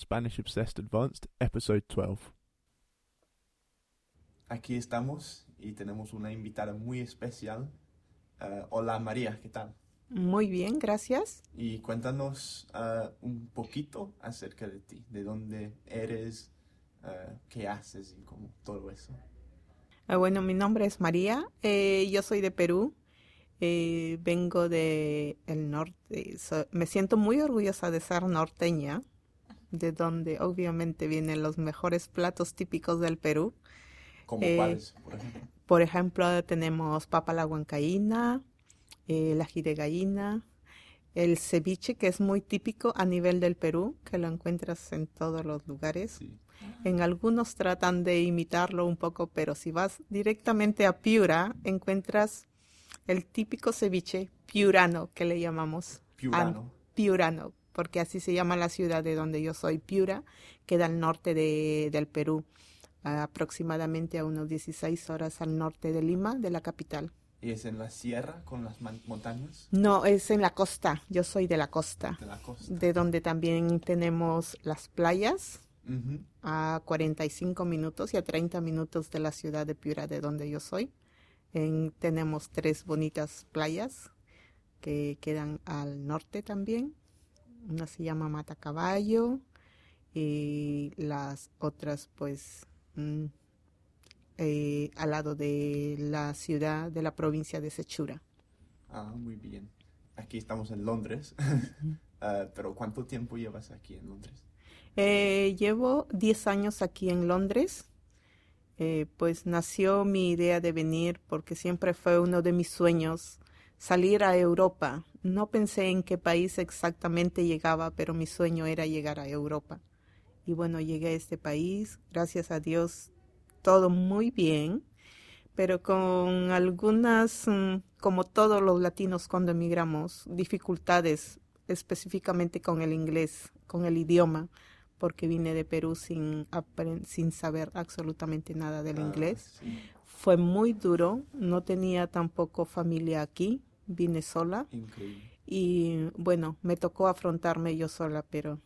Spanish Obsessed Advanced, Episode 12. Aquí estamos y tenemos una invitada muy especial. Uh, hola María, ¿qué tal? Muy bien, gracias. Y cuéntanos uh, un poquito acerca de ti, de dónde eres, uh, qué haces y como todo eso. Bueno, mi nombre es María, eh, yo soy de Perú, eh, vengo de el norte, so- me siento muy orgullosa de ser norteña, de donde obviamente vienen los mejores platos típicos del Perú. ¿Cómo Eh, cuáles, por ejemplo? Por ejemplo, tenemos papa la huancaína, eh, el ají de gallina, el ceviche, que es muy típico a nivel del Perú, que lo encuentras en todos los lugares. Sí. En algunos tratan de imitarlo un poco, pero si vas directamente a Piura, encuentras el típico ceviche piurano que le llamamos. Piurano. An- piurano, porque así se llama la ciudad de donde yo soy, Piura, queda al norte de- del Perú, aproximadamente a unos 16 horas al norte de Lima, de la capital. ¿Y es en la sierra con las montañas No, es en la costa, yo soy de la costa, de la costa? de donde también tenemos las playas Ujú. a 45 minutos y a 30 minutos de la ciudad de Piura, de donde yo soy. En- tenemos tres bonitas playas que quedan al norte también. Una se llama Matacaballo y las otras pues mm, eh, al lado de la ciudad de la provincia de Sechura. Ah, muy bien. Aquí estamos en Londres. Ah, pero ¿cuánto tiempo llevas aquí en Londres? Eh, llevo 10 años aquí en Londres. Eh, pues nació mi idea de venir porque siempre fue uno de mis sueños salir a Europa. No pensé en qué país exactamente llegaba, pero mi sueño era llegar a Europa. Y bueno, llegué a este país, gracias a Dios, todo muy bien, pero con algunas, mm, como todos los latinos cuando emigramos, dificultades específicamente con el inglés, con el idioma, porque vine de Perú sin, sin saber absolutamente nada del Ah, inglés. sí. Fue muy duro, no tenía tampoco familia aquí, vine sola Increíble. y bueno, me tocó afrontarme yo sola, pero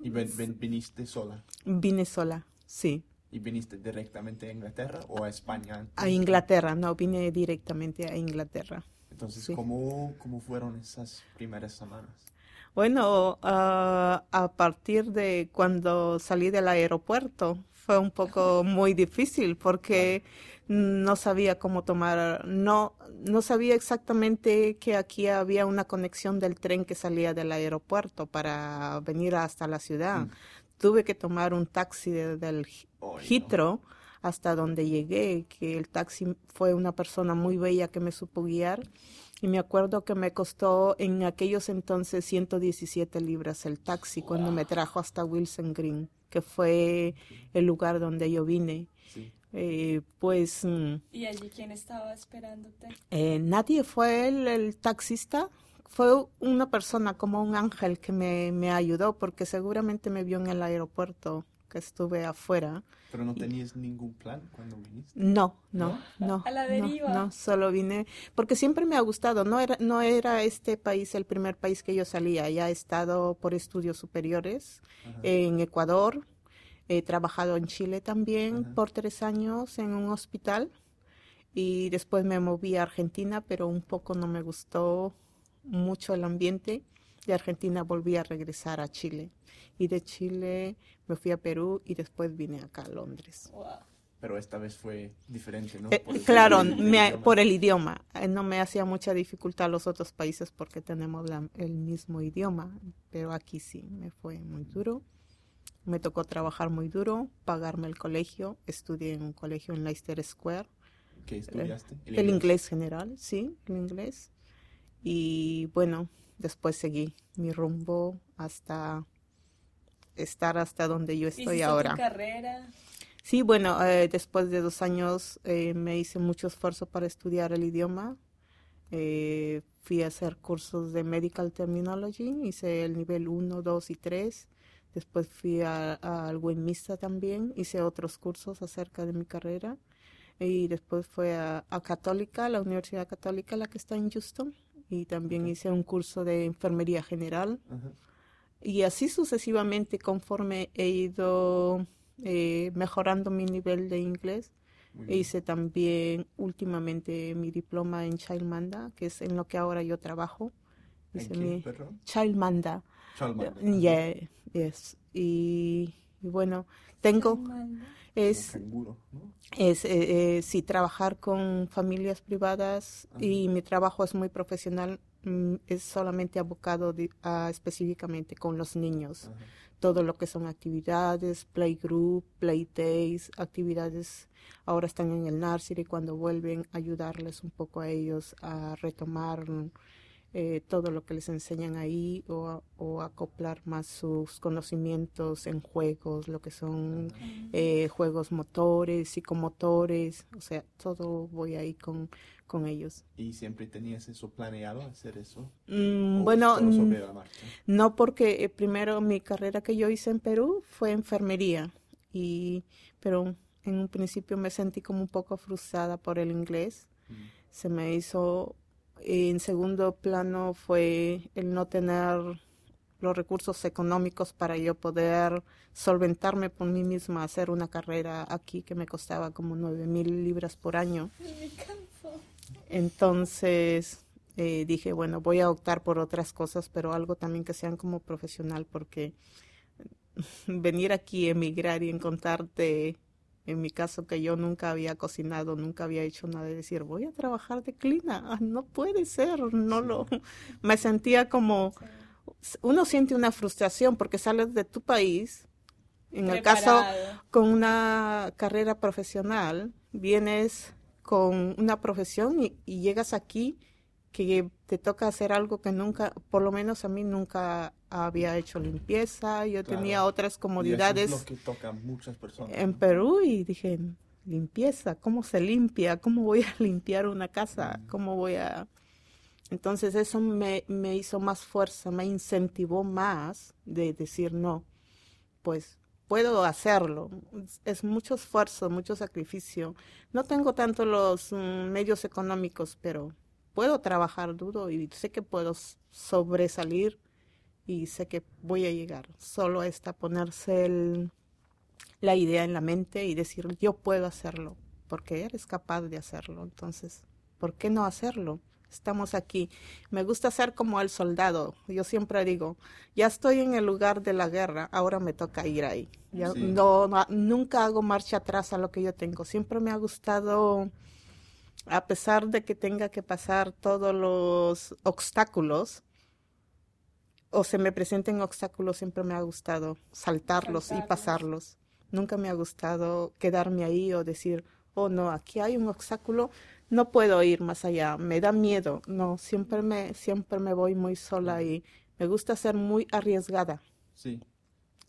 ¿Y ven- ven- viniste sola? vine sola, sí. ¿Y viniste directamente a Inglaterra o a España? antes? A Inglaterra, no, vine directamente a Inglaterra. Entonces, sí. ¿cómo, ¿cómo fueron esas primeras semanas? Bueno, ah, a partir de cuando salí del aeropuerto fue un poco muy difícil porque no sabía cómo tomar, no, no sabía exactamente que aquí había una conexión del tren que salía del aeropuerto para venir hasta la ciudad. Mm. Tuve que tomar un taxi de- del no. Heathrow hasta donde llegué, que el taxi fue una persona muy bella que me supo guiar. Y me acuerdo que me costó en aquellos entonces 117 libras el taxi cuando me trajo hasta Wilson Green, que fue el lugar donde yo vine. Sí. Eh, pues mm, ¿Y allí quién estaba esperándote? eh, nadie fue el taxista. Fue una persona como un ángel que me, me ayudó porque seguramente me vio en el aeropuerto que estuve afuera. ¿Pero no tenías ningún plan cuando viniste? No, no, no. A la no, deriva. No, solo vine porque siempre me ha gustado. No era, no era este país el primer país que yo salía. Ya he estado por estudios superiores Ajá. en Ecuador. He trabajado en Chile también por tres años en un hospital. Y después me moví a Argentina, pero un poco no me gustó mucho el ambiente. De Argentina volví a regresar a Chile. Y de Chile me fui a Perú y después vine acá a Londres. Wow. Pero esta vez fue diferente, ¿no? Eh, Por claro, el me- por el idioma. Eh, No me hacía mucha dificultad los otros países porque tenemos la- el mismo idioma, pero aquí sí, me fue muy duro. Me tocó trabajar muy duro, pagarme el colegio. Estudié en un colegio en Leicester Square. ¿Qué estudiaste? El inglés general, sí, el inglés. Y bueno, después seguí mi rumbo hasta estar hasta donde yo estoy ¿Hiciste ahora. tu carrera? Sí, bueno, eh, después de dos años eh, me hice mucho esfuerzo para estudiar el idioma. Eh, fui a hacer cursos de Medical Terminology, hice el nivel 1, 2 y 3. Después fui a- a- al también, hice otros cursos acerca de mi carrera. Y después fue a, a Católica, la Universidad Católica, la que está en Houston. Y también hice un curso de enfermería general. Ajá. Y así sucesivamente conforme he ido eh, mejorando mi nivel de inglés. Hice también últimamente mi diploma en Childmanda, que es en lo que ahora yo trabajo. ¿En Hice qué, mi? Childmanda. Yeah, yes. Y, y bueno, tengo, es, Como canguro, ¿no? es eh, eh, sí, trabajar con familias privadas y mi trabajo es muy profesional, mm, es solamente abocado a, específicamente con los niños. Ajá. Todo lo que son actividades, playgroup, play days, actividades, ahora están en el nursery, cuando vuelven, ayudarles un poco a ellos a retomar eh, todo lo que les enseñan ahí o, a- o acoplar más sus conocimientos en juegos, lo que son eh, juegos motores, psicomotores, o sea, todo voy ahí con, con ellos. ¿Y siempre tenías eso planeado, hacer eso? Mm, ¿O bueno, mm, no porque eh, primero mi carrera que yo hice en Perú fue enfermería, y, pero en un principio me sentí como un poco frustrada por el inglés. Mm. Se me hizo, en segundo plano fue el no tener los recursos económicos para yo poder solventarme por mí misma, hacer una carrera aquí que me costaba como nueve mil libras por año. Entonces eh, dije, bueno, voy a optar por otras cosas, pero algo también que sean como profesional, porque venir aquí, emigrar y encontrarte, en mi caso que yo nunca había cocinado, nunca había hecho nada, de decir, voy a trabajar de clina, ah, no puede ser, no Sí. lo, me sentía como, Sí. uno siente una frustración porque sales de tu país, en el caso con una carrera profesional, vienes con una profesión y, y llegas aquí que te toca hacer algo que nunca, por lo menos a mí nunca había hecho limpieza, yo Claro. tenía otras Y comodidades eso es lo que toca a muchas personas. en. Perú y dije, limpieza, ¿cómo se limpia? ¿Cómo voy a limpiar una casa? Mm. ¿Cómo voy a...? Entonces eso me, me hizo más fuerza, me incentivó más de decir, no, pues puedo hacerlo. Es- mucho esfuerzo, mucho sacrificio. No tengo tanto los mm, medios económicos, pero puedo trabajar duro y sé que puedo sobresalir y sé que voy a llegar. Solo está ponerse el, la idea en la mente y decir, yo puedo hacerlo, porque eres capaz de hacerlo. Entonces, ¿por qué no hacerlo? Estamos aquí. Me gusta ser como el soldado. Yo siempre digo, ya estoy en el lugar de la guerra, ahora me toca ir ahí. Ya Sí. no, no- nunca hago marcha atrás a lo que yo tengo. Siempre me ha gustado, a pesar de que tenga que pasar todos los obstáculos, o se me presenten obstáculos, siempre me ha gustado saltarlos y pasarlos. Nunca me ha gustado quedarme ahí o decir, oh no, aquí hay un obstáculo, no puedo ir más allá, me da miedo. No, siempre me, siempre me voy muy sola y me gusta ser muy arriesgada. Sí.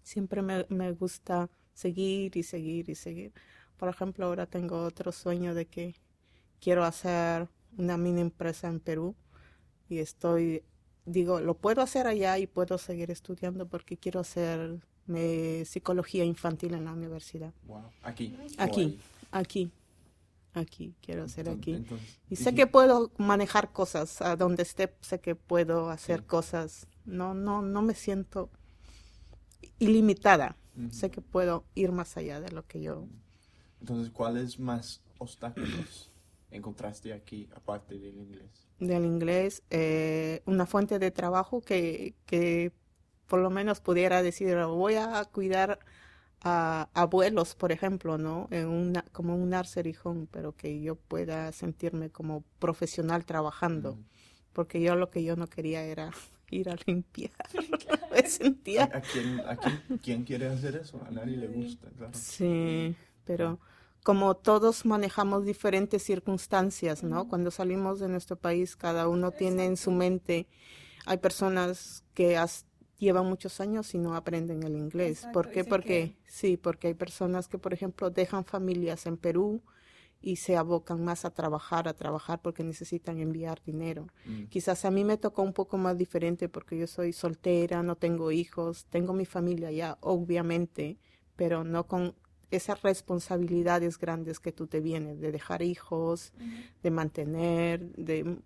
Siempre me, me gusta seguir y seguir y seguir. Por ejemplo, ahora tengo otro sueño de que quiero hacer una mini empresa en Perú y estoy, digo, lo puedo hacer allá y puedo seguir estudiando porque quiero hacer eh, psicología infantil en la universidad. Wow. Aquí. Aquí, aquí, aquí, quiero hacer aquí. entonces, Y sé que puedo manejar cosas, a donde esté, sé que puedo hacer Sí. cosas. No, no, no me siento ilimitada. Sé que puedo ir más allá de lo que yo. Entonces, ¿cuáles más obstáculos encontraste aquí aparte del inglés? Del inglés, eh, una fuente de trabajo que, que por lo menos pudiera decir, voy a cuidar a abuelos, por ejemplo, ¿no? En una, como un nursery home, pero que yo pueda sentirme como profesional trabajando. Ujú. porque yo lo que yo no quería era ir a limpiar. Me sentía ¿A, a quién, a quién- quién quiere hacer eso? A nadie le gusta, claro. Sí, pero como todos manejamos diferentes circunstancias, ¿no? Cuando salimos de nuestro país, cada uno tiene en su mente, hay personas que llevan muchos años y no aprenden el inglés. Exacto, ¿Por qué? Porque, que- sí, porque hay personas que, por ejemplo, dejan familias en Perú y se abocan más a trabajar, a trabajar porque necesitan enviar dinero. Mm. Quizás a mí me tocó un poco más diferente porque yo soy soltera, no tengo hijos, tengo mi familia ya, obviamente, pero no con esas responsabilidades grandes que tú te vienes de dejar hijos, de mantener, de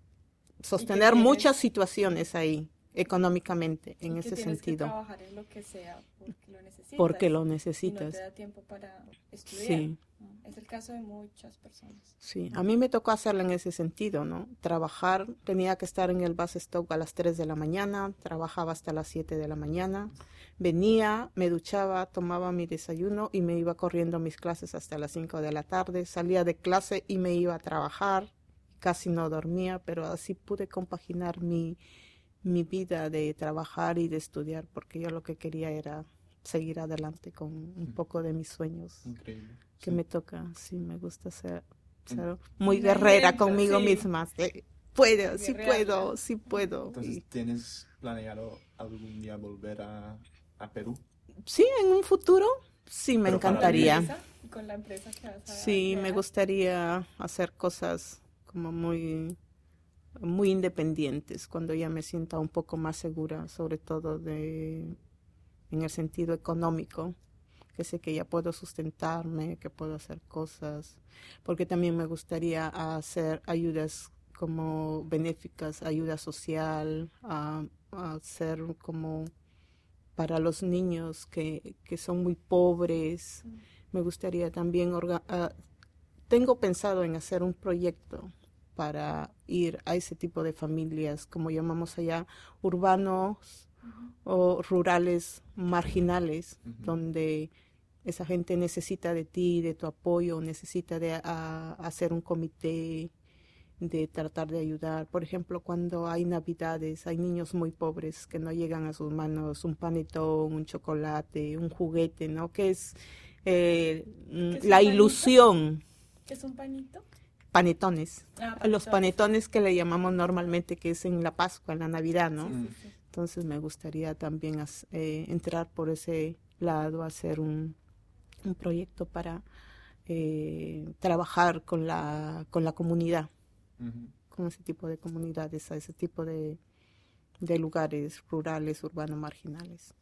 sostener muchas situaciones ahí. Económicamente en que ese tienes sentido. Que trabajar en lo que sea porque lo necesitas. Porque lo Y no necesitas. te da tiempo para estudiar. Sí. ¿no? Es el caso de muchas personas. Sí, a mí me tocó hacerlo en ese sentido, ¿no? Trabajar, tenía que estar en el bus stop a las 3 de la mañana, trabajaba hasta las 7 de la mañana, venía, me duchaba, tomaba mi desayuno y me iba corriendo mis clases hasta las 5 de la tarde, salía de clase y me iba a trabajar, casi no dormía, pero así pude compaginar mi, mi vida de trabajar y de estudiar, porque yo lo que quería era seguir adelante con un Mm. poco de mis sueños Increíble. que Sí. me toca, sí, me gusta ser, ser Mm. muy Una guerrera conmigo sí. misma. sí, puedo, sí puedo, sí puedo. Entonces, ¿tienes planeado algún día volver a, a Perú? sí, en un futuro, sí, me Pero encantaría. ¿Con la empresa? ¿Y con la empresa que vas a Sí, me crear? gustaría hacer cosas como muy, muy independientes cuando ya me sienta un poco más segura, sobre todo de, en el sentido económico, que sé que ya puedo sustentarme, que puedo hacer cosas, porque también me gustaría hacer ayudas como benéficas, ayuda social, a, a hacer como para los niños que, que son muy pobres. Mm. Me gustaría también, orga- ah, tengo pensado en hacer un proyecto para ir a ese tipo de familias, como llamamos allá, urbanos o rurales marginales, donde esa gente necesita de ti, de tu apoyo, necesita de a- hacer un comité, de tratar de ayudar. Por ejemplo, cuando hay navidades, hay niños muy pobres que no llegan a sus manos un panetón, un chocolate, un juguete, ¿no? Que es eh, ¿Qué es la ilusión, ¿Qué es un panito? Panetones. Ah, Los panetones que le llamamos normalmente, que es en la Pascua, en la Navidad, ¿no? Sí, sí, sí. Entonces me gustaría también eh, entrar por ese lado, hacer un, un proyecto para eh, trabajar con la, con la comunidad, con ese tipo de comunidades, a ese tipo de, de lugares rurales, urbanos, marginales.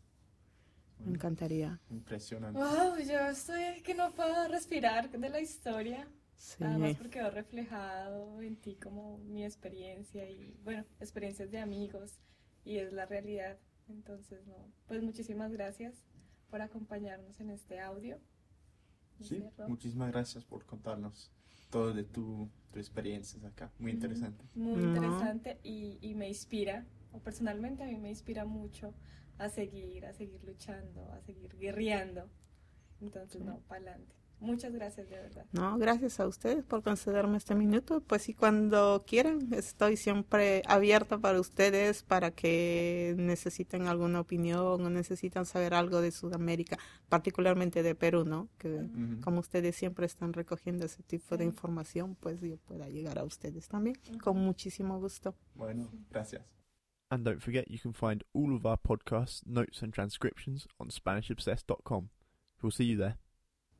Me encantaría. Impresionante. Wow, yo estoy que no puedo respirar de la historia. Sí. Además porque veo reflejado en ti como mi experiencia y, bueno, experiencias de amigos y es la realidad. Entonces, no, pues muchísimas gracias por acompañarnos en este audio. Sí, Cierro. muchísimas gracias por contarnos todo de tu, tu experiencias acá. Muy interesante. Muy No. interesante y, y me inspira, o personalmente a mí me inspira mucho a seguir, a seguir luchando, a seguir guerreando. Entonces, no, para adelante. Muchas gracias, de verdad. No, gracias a ustedes por concederme este minuto. Pues sí, cuando quieran, estoy siempre abierta para ustedes, para que necesiten alguna opinión o necesitan saber algo de Sudamérica, particularmente de Perú, ¿no? Que como ustedes siempre están recogiendo ese tipo de información, pues yo pueda llegar a ustedes también, con muchísimo gusto. Bueno, gracias. And don't forget, you can find all of our podcasts, notes, and transcriptions on SpanishObsessed.com. We'll see you there.